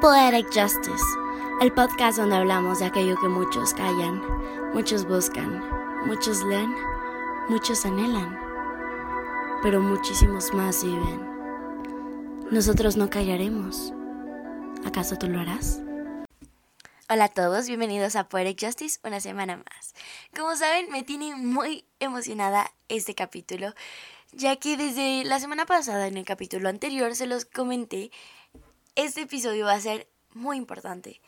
Poetic Justice, el podcast donde hablamos de aquello que muchos callan, muchos buscan, muchos leen, muchos anhelan, pero muchísimos más viven. Nosotros no callaremos. ¿Acaso tú lo harás? Hola a todos, bienvenidos a Poetic Justice una semana más. Como saben, me tiene muy emocionada este capítulo, ya que desde la semana pasada en el capítulo anterior se los comenté este episodio va a ser muy importante.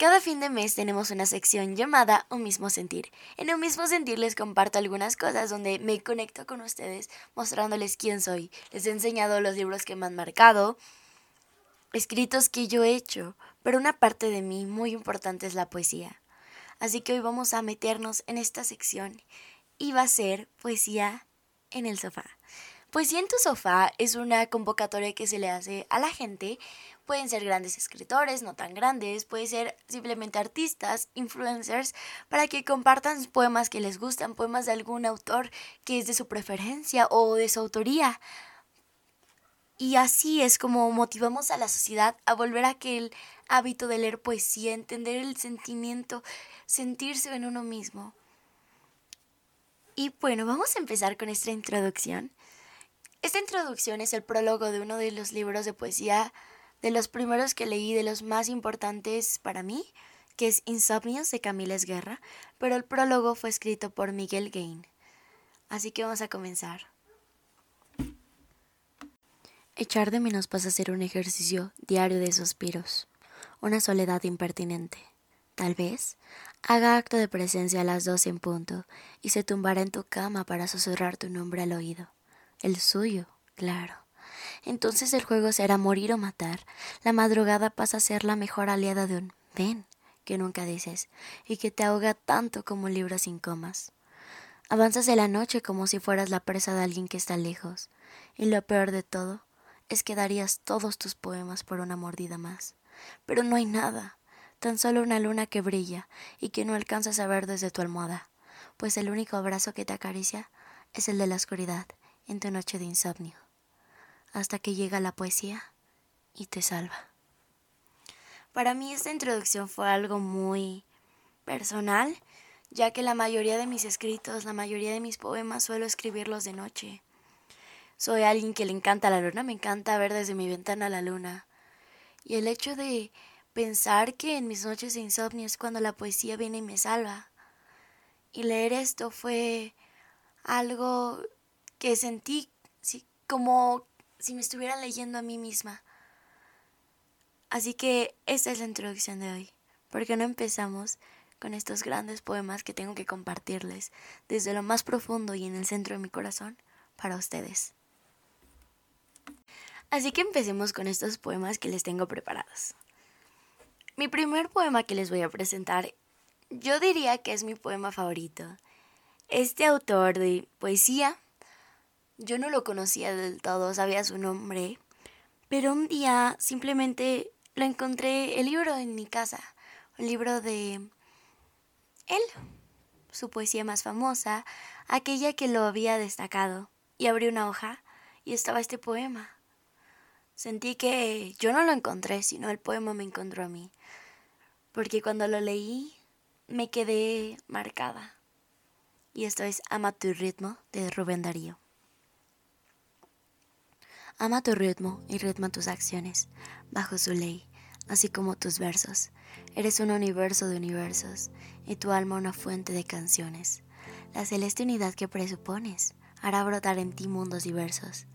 Cada fin de mes tenemos una sección llamada Un mismo sentir. En Un mismo sentir les comparto algunas cosas donde me conecto con ustedes mostrándoles quién soy. Les he enseñado los libros que me han marcado, escritos que yo he hecho, pero una parte de mí muy importante es la poesía. Así que hoy vamos a meternos en esta sección y va a ser poesía en el sofá. Poesía en tu sofá es una convocatoria que se le hace a la gente. Pueden ser grandes escritores, no tan grandes, puede ser simplemente artistas, influencers, para que compartan poemas que les gustan, poemas de algún autor que es de su preferencia o de su autoría. Y así es como motivamos a la sociedad a volver a aquel hábito de leer poesía, entender el sentimiento, sentirse en uno mismo. Y bueno, vamos a empezar con esta introducción. Esta introducción es el prólogo de uno de los libros de poesía, de los primeros que leí, de los más importantes para mí, que es Insomnios de Camila Guerra, pero el prólogo fue escrito por Miguel Gain. Así que vamos a comenzar. Echar de menos pasa a ser un ejercicio diario de suspiros, una soledad impertinente. Tal vez haga acto de presencia a las dos en punto y se tumbará en tu cama para susurrar tu nombre al oído el suyo, claro. Entonces el juego será morir o matar. La madrugada pasa a ser la mejor aliada de un ven que nunca dices y que te ahoga tanto como un libro sin comas. Avanzas de la noche como si fueras la presa de alguien que está lejos, y lo peor de todo es que darías todos tus poemas por una mordida más. Pero no hay nada, tan solo una luna que brilla y que no alcanzas a ver desde tu almohada, pues el único abrazo que te acaricia es el de la oscuridad en tu noche de insomnio, hasta que llega la poesía y te salva. Para mí esta introducción fue algo muy personal, ya que la mayoría de mis escritos, la mayoría de mis poemas suelo escribirlos de noche. Soy alguien que le encanta la luna, me encanta ver desde mi ventana la luna. Y el hecho de pensar que en mis noches de insomnio es cuando la poesía viene y me salva. Y leer esto fue algo que sentí como si me estuvieran leyendo a mí misma. Así que esta es la introducción de hoy. porque no empezamos con estos grandes poemas que tengo que compartirles desde lo más profundo y en el centro de mi corazón para ustedes? Así que empecemos con estos poemas que les tengo preparados. Mi primer poema que les voy a presentar, yo diría que es mi poema favorito. Este autor de poesía yo no lo conocía del todo, sabía su nombre, pero un día simplemente lo encontré el libro en mi casa, el libro de él, su poesía más famosa, aquella que lo había destacado, y abrí una hoja y estaba este poema. Sentí que yo no lo encontré, sino el poema me encontró a mí, porque cuando lo leí me quedé marcada. Y esto es Ama tu ritmo de Rubén Darío. Ama tu ritmo y ritma tus acciones, bajo su ley, así como tus versos. Eres un universo de universos, y tu alma una fuente de canciones. La celeste unidad que presupones hará brotar en ti mundos diversos,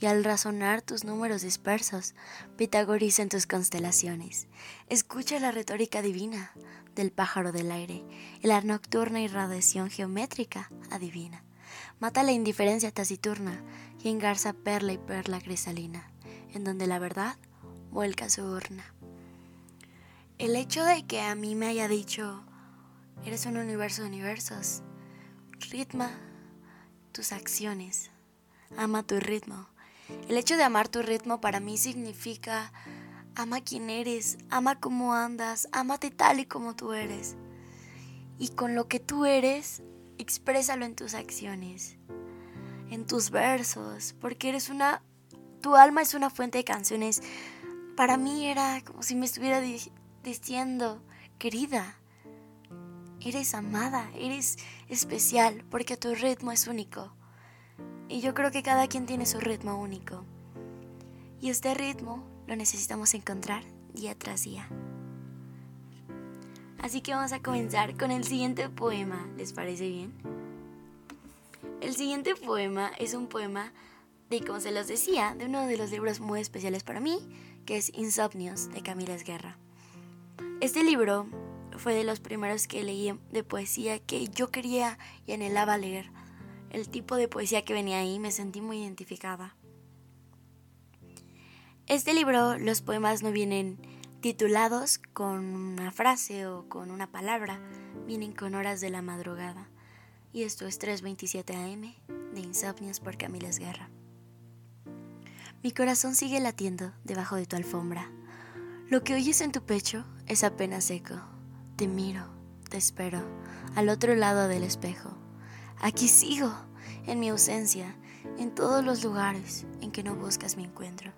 y al razonar tus números dispersos, pitagoricen tus constelaciones. Escucha la retórica divina del pájaro del aire, y la nocturna irradiación geométrica adivina. Mata la indiferencia taciturna y engarza perla y perla cristalina, en donde la verdad vuelca su urna. El hecho de que a mí me haya dicho, eres un universo de universos, ritma tus acciones, ama tu ritmo. El hecho de amar tu ritmo para mí significa ama quién eres, ama cómo andas, amate tal y como tú eres. Y con lo que tú eres, exprésalo en tus acciones, en tus versos, porque eres una, tu alma es una fuente de canciones para mí era como si me estuviera diciendo, querida, eres amada, eres especial, porque tu ritmo es único. Y yo creo que cada quien tiene su ritmo único. Y este ritmo lo necesitamos encontrar día tras día. Así que vamos a comenzar con el siguiente poema, ¿les parece bien? El siguiente poema es un poema de, como se los decía, de uno de los libros muy especiales para mí, que es Insomnios de Camila Esguerra. Este libro fue de los primeros que leí de poesía que yo quería y anhelaba leer. El tipo de poesía que venía ahí me sentí muy identificada. Este libro, los poemas no vienen titulados con una frase o con una palabra, vienen con horas de la madrugada. Y esto es 3.27 am de Insomnios por Camila Esguerra. Mi corazón sigue latiendo debajo de tu alfombra. Lo que oyes en tu pecho es apenas eco. Te miro, te espero, al otro lado del espejo. Aquí sigo, en mi ausencia, en todos los lugares en que no buscas mi encuentro.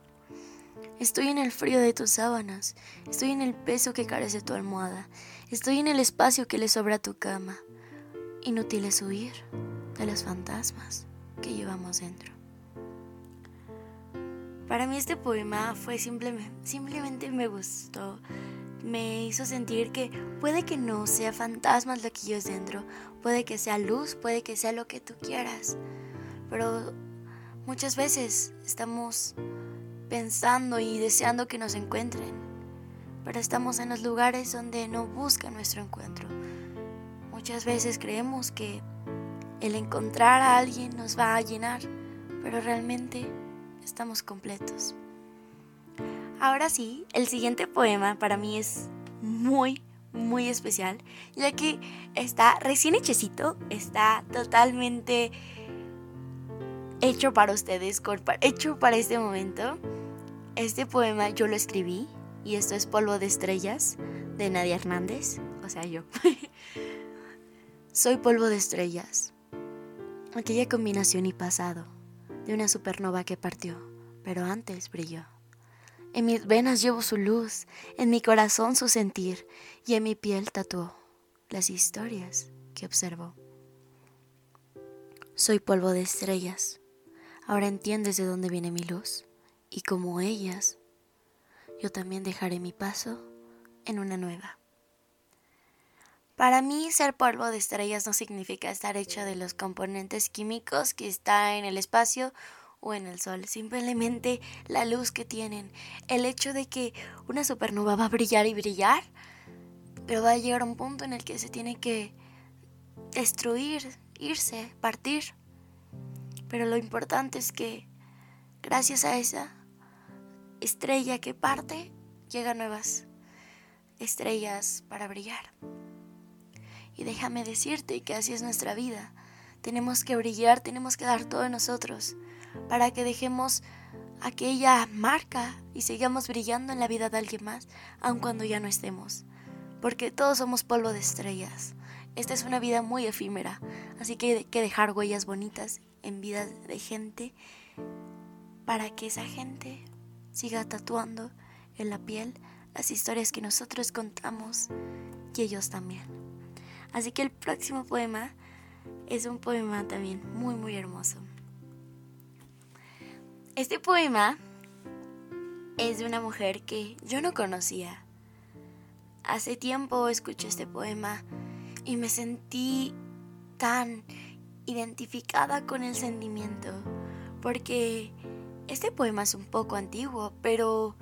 Estoy en el frío de tus sábanas, estoy en el peso que carece tu almohada, estoy en el espacio que le sobra a tu cama. Inútil es huir de los fantasmas que llevamos dentro. Para mí este poema fue simplemente, simplemente me gustó, me hizo sentir que puede que no sea fantasmas lo que yo es dentro, puede que sea luz, puede que sea lo que tú quieras, pero muchas veces estamos pensando y deseando que nos encuentren, pero estamos en los lugares donde no buscan nuestro encuentro. Muchas veces creemos que el encontrar a alguien nos va a llenar, pero realmente estamos completos. Ahora sí, el siguiente poema para mí es muy, muy especial, ya que está recién hechecito, está totalmente hecho para ustedes, hecho para este momento. Este poema yo lo escribí y esto es Polvo de Estrellas de Nadia Hernández, o sea, yo. Soy polvo de estrellas, aquella combinación y pasado de una supernova que partió, pero antes brilló. En mis venas llevo su luz, en mi corazón su sentir y en mi piel tatuó las historias que observo. Soy polvo de estrellas. Ahora entiendes de dónde viene mi luz y como ellas, yo también dejaré mi paso en una nueva. Para mí ser polvo de estrellas no significa estar hecho de los componentes químicos que está en el espacio o en el sol, simplemente la luz que tienen, el hecho de que una supernova va a brillar y brillar, pero va a llegar a un punto en el que se tiene que destruir, irse, partir. Pero lo importante es que gracias a esa estrella que parte, llegan nuevas estrellas para brillar. Y déjame decirte que así es nuestra vida. Tenemos que brillar, tenemos que dar todo de nosotros para que dejemos aquella marca y sigamos brillando en la vida de alguien más, aun cuando ya no estemos. Porque todos somos polvo de estrellas. Esta es una vida muy efímera, así que hay que dejar huellas bonitas en vida de gente para que esa gente siga tatuando en la piel las historias que nosotros contamos y ellos también. Así que el próximo poema es un poema también muy muy hermoso. Este poema es de una mujer que yo no conocía. Hace tiempo escuché este poema y me sentí tan identificada con el sentimiento, porque este poema es un poco antiguo, pero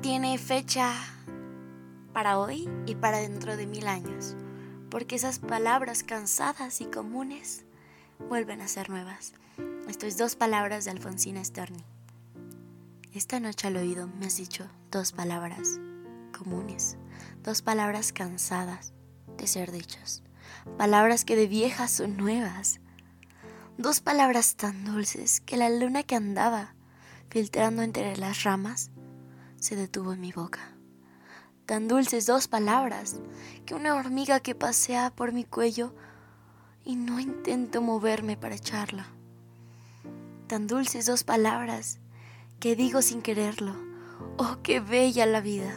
tiene fecha para hoy y para dentro de mil años, porque esas palabras cansadas y comunes vuelven a ser nuevas. Esto es dos palabras de Alfonsina Storni. Esta noche al oído me has dicho dos palabras comunes, dos palabras cansadas de ser dichas, palabras que de viejas son nuevas, dos palabras tan dulces que la luna que andaba filtrando entre las ramas se detuvo en mi boca. Tan dulces dos palabras que una hormiga que pasea por mi cuello y no intento moverme para echarla tan dulces dos palabras que digo sin quererlo, Oh, qué bella la vida,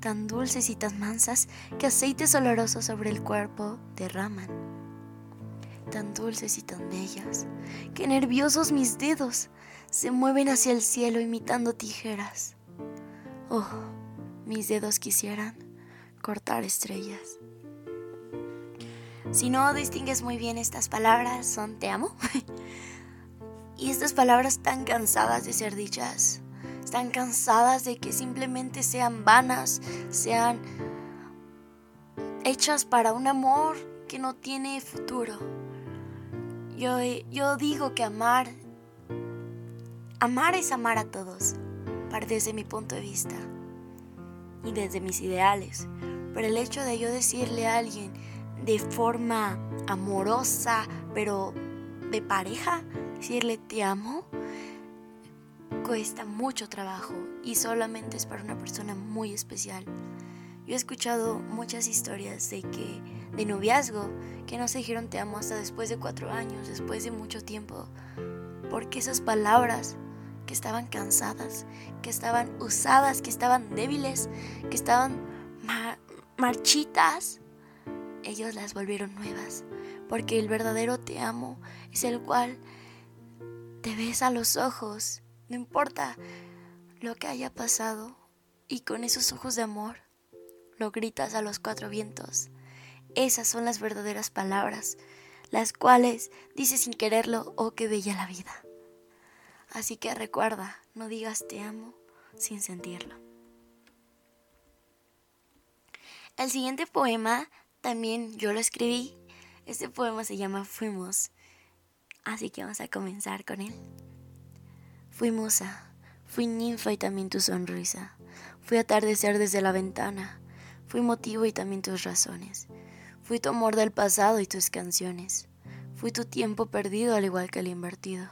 tan dulces y tan mansas que aceites olorosos sobre el cuerpo derraman. Tan dulces y tan bellas que nerviosos mis dedos se mueven hacia el cielo imitando tijeras. Oh, mis dedos quisieran cortar estrellas. Si no distingues muy bien estas palabras, son te amo. y estas palabras están cansadas de ser dichas. Están cansadas de que simplemente sean vanas, sean hechas para un amor que no tiene futuro. Yo, yo digo que amar, amar es amar a todos, desde mi punto de vista y desde mis ideales. Pero el hecho de yo decirle a alguien de forma amorosa, pero de pareja, decirle te amo, cuesta mucho trabajo y solamente es para una persona muy especial. Yo he escuchado muchas historias de que de noviazgo que no se dijeron te amo hasta después de cuatro años, después de mucho tiempo, porque esas palabras que estaban cansadas, que estaban usadas, que estaban débiles, que estaban marchitas, ellos las volvieron nuevas, porque el verdadero te amo es el cual te ves a los ojos, no importa lo que haya pasado, y con esos ojos de amor lo gritas a los cuatro vientos. Esas son las verdaderas palabras, las cuales dices sin quererlo, oh, qué bella la vida. Así que recuerda, no digas te amo sin sentirlo. El siguiente poema también yo lo escribí. Este poema se llama Fuimos. Así que vamos a comenzar con él. Fui musa, fui ninfa y también tu sonrisa. Fui atardecer desde la ventana. Fui motivo y también tus razones. Fui tu amor del pasado y tus canciones. Fui tu tiempo perdido al igual que el invertido.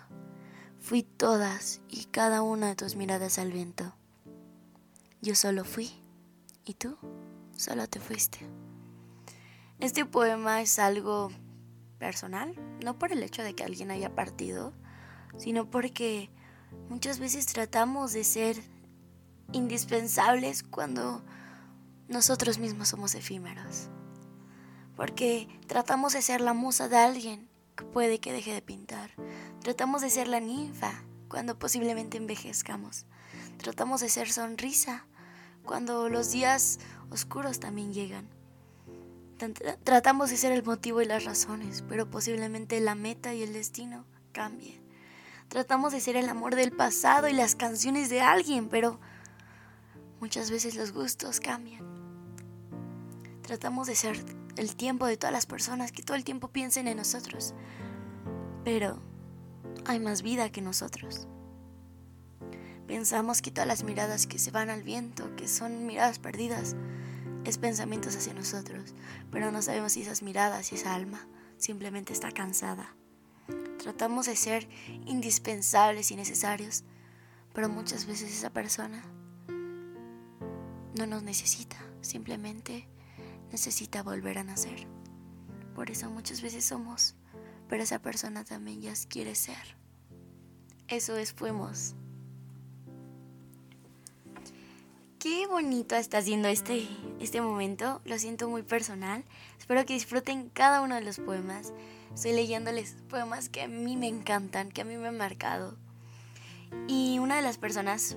Fui todas y cada una de tus miradas al viento. Yo solo fui y tú solo te fuiste. Este poema es algo personal, no por el hecho de que alguien haya partido, sino porque muchas veces tratamos de ser indispensables cuando nosotros mismos somos efímeros. Porque tratamos de ser la musa de alguien que puede que deje de pintar. Tratamos de ser la ninfa cuando posiblemente envejezcamos. Tratamos de ser sonrisa cuando los días oscuros también llegan. Tratamos de ser el motivo y las razones, pero posiblemente la meta y el destino cambien. Tratamos de ser el amor del pasado y las canciones de alguien, pero muchas veces los gustos cambian. Tratamos de ser el tiempo de todas las personas que todo el tiempo piensen en nosotros, pero hay más vida que nosotros. Pensamos que todas las miradas que se van al viento, que son miradas perdidas, es pensamientos hacia nosotros, pero no sabemos si esas miradas y esa alma simplemente está cansada. Tratamos de ser indispensables y necesarios, pero muchas veces esa persona no nos necesita, simplemente necesita volver a nacer. Por eso muchas veces somos, pero esa persona también ya quiere ser. Eso es fuimos. Qué bonito está haciendo este, este momento, lo siento muy personal. Espero que disfruten cada uno de los poemas. Estoy leyéndoles poemas que a mí me encantan, que a mí me han marcado. Y una de las personas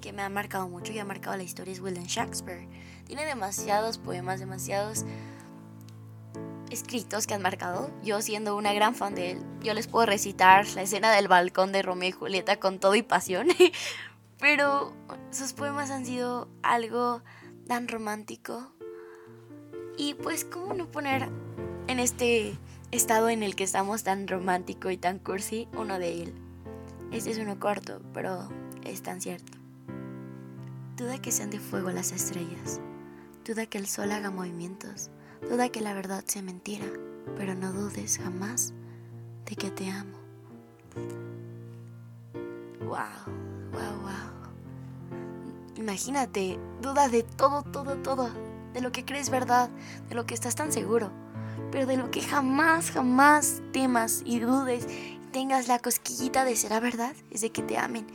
que me ha marcado mucho y ha marcado la historia es William Shakespeare. Tiene demasiados poemas, demasiados escritos que han marcado. Yo siendo una gran fan de él, yo les puedo recitar la escena del balcón de Romeo y Julieta con todo y pasión. Pero sus poemas han sido algo tan romántico. Y pues, ¿cómo no poner en este estado en el que estamos tan romántico y tan cursi uno de él? Este es uno corto, pero es tan cierto. Duda que sean de fuego las estrellas. Duda que el sol haga movimientos. Duda que la verdad sea mentira. Pero no dudes jamás de que te amo. Wow, wow, wow. Imagínate, duda de todo, todo, todo, de lo que crees verdad, de lo que estás tan seguro, pero de lo que jamás, jamás temas y dudes y tengas la cosquillita de será verdad, es de que te amen.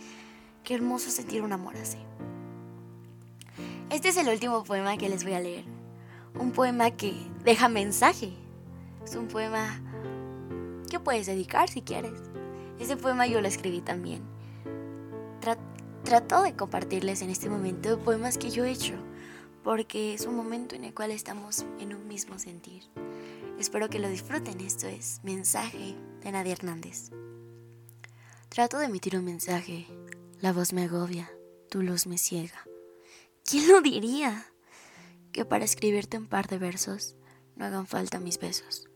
Qué hermoso sentir un amor así. Este es el último poema que les voy a leer. Un poema que deja mensaje. Es un poema que puedes dedicar si quieres. Ese poema yo lo escribí también. trato de compartirles en este momento poemas que yo he hecho, porque es un momento en el cual estamos en un mismo sentir. Espero que lo disfruten. Esto es Mensaje de Nadia Hernández. Trato de emitir un mensaje. La voz me agobia, tu luz me ciega. ¿Quién lo diría? Que para escribirte un par de versos no hagan falta mis besos.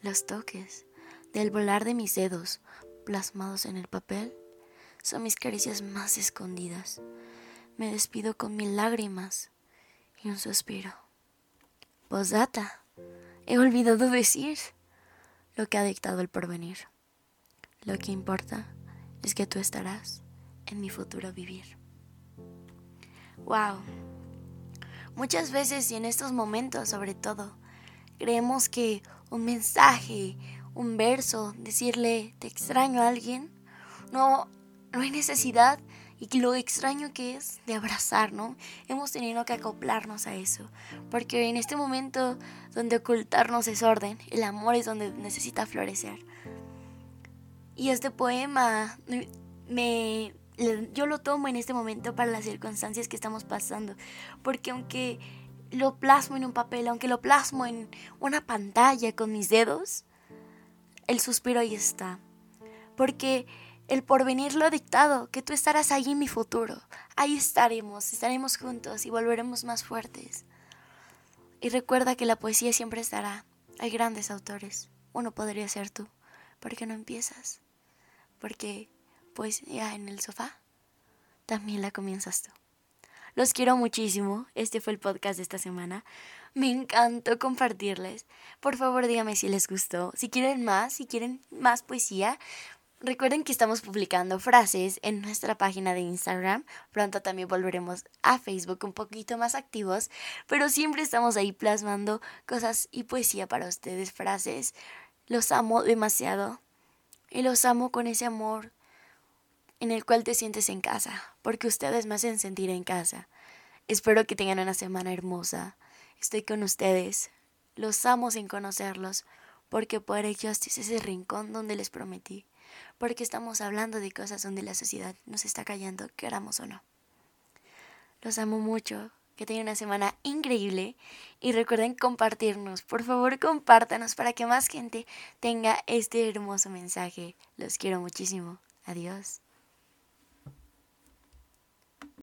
Los toques del volar de mis dedos plasmados en el papel son mis caricias más escondidas. Me despido con mil lágrimas y un suspiro. Posdata, he olvidado decir lo que ha dictado el porvenir. Lo que importa es que tú estarás en mi futuro vivir. Wow. Muchas veces y en estos momentos sobre todo, creemos que un mensaje, un verso, decirle te extraño a alguien, no, no hay necesidad y lo extraño que es de abrazar, ¿no? Hemos tenido que acoplarnos a eso, porque en este momento donde ocultarnos es orden, el amor es donde necesita florecer. Y este poema me, yo lo tomo en este momento para las circunstancias que estamos pasando, porque aunque lo plasmo en un papel, aunque lo plasmo en una pantalla con mis dedos, el suspiro ahí está. Porque el porvenir lo ha dictado, que tú estarás ahí en mi futuro. Ahí estaremos, estaremos juntos y volveremos más fuertes. Y recuerda que la poesía siempre estará. Hay grandes autores. Uno podría ser tú. ¿Por qué no empiezas? Porque poesía en el sofá también la comienzas tú. Los quiero muchísimo. Este fue el podcast de esta semana. Me encantó compartirles. Por favor, díganme si les gustó. Si quieren más, si quieren más poesía, Recuerden que estamos publicando frases en nuestra página de Instagram. Pronto también volveremos a Facebook un poquito más activos, pero siempre estamos ahí plasmando cosas y poesía para ustedes, frases. Los amo demasiado y los amo con ese amor en el cual te sientes en casa, porque ustedes me hacen sentir en casa. Espero que tengan una semana hermosa. Estoy con ustedes. Los amo sin conocerlos, porque por ellos es ese rincón donde les prometí. Porque estamos hablando de cosas donde la sociedad nos está callando, queramos o no. Los amo mucho. Que tengan una semana increíble y recuerden compartirnos. Por favor, compártanos para que más gente tenga este hermoso mensaje. Los quiero muchísimo. Adiós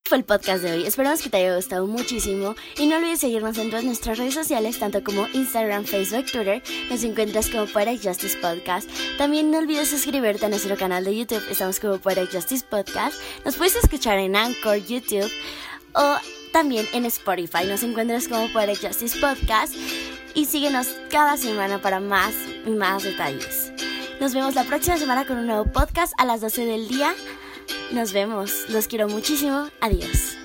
fue el podcast de hoy. Esperamos que te haya gustado muchísimo y no olvides seguirnos en todas nuestras redes sociales, tanto como Instagram, Facebook, Twitter. Nos encuentras como Poetic Justice Podcast. También no olvides suscribirte a nuestro canal de YouTube. Estamos como Poetic Justice Podcast. Nos puedes escuchar en Anchor, YouTube o también en Spotify. Nos encuentras como Poetic Justice Podcast y síguenos cada semana para más y más detalles. Nos vemos la próxima semana con un nuevo podcast a las 12 del día. Nos vemos. Los quiero muchísimo. Adiós.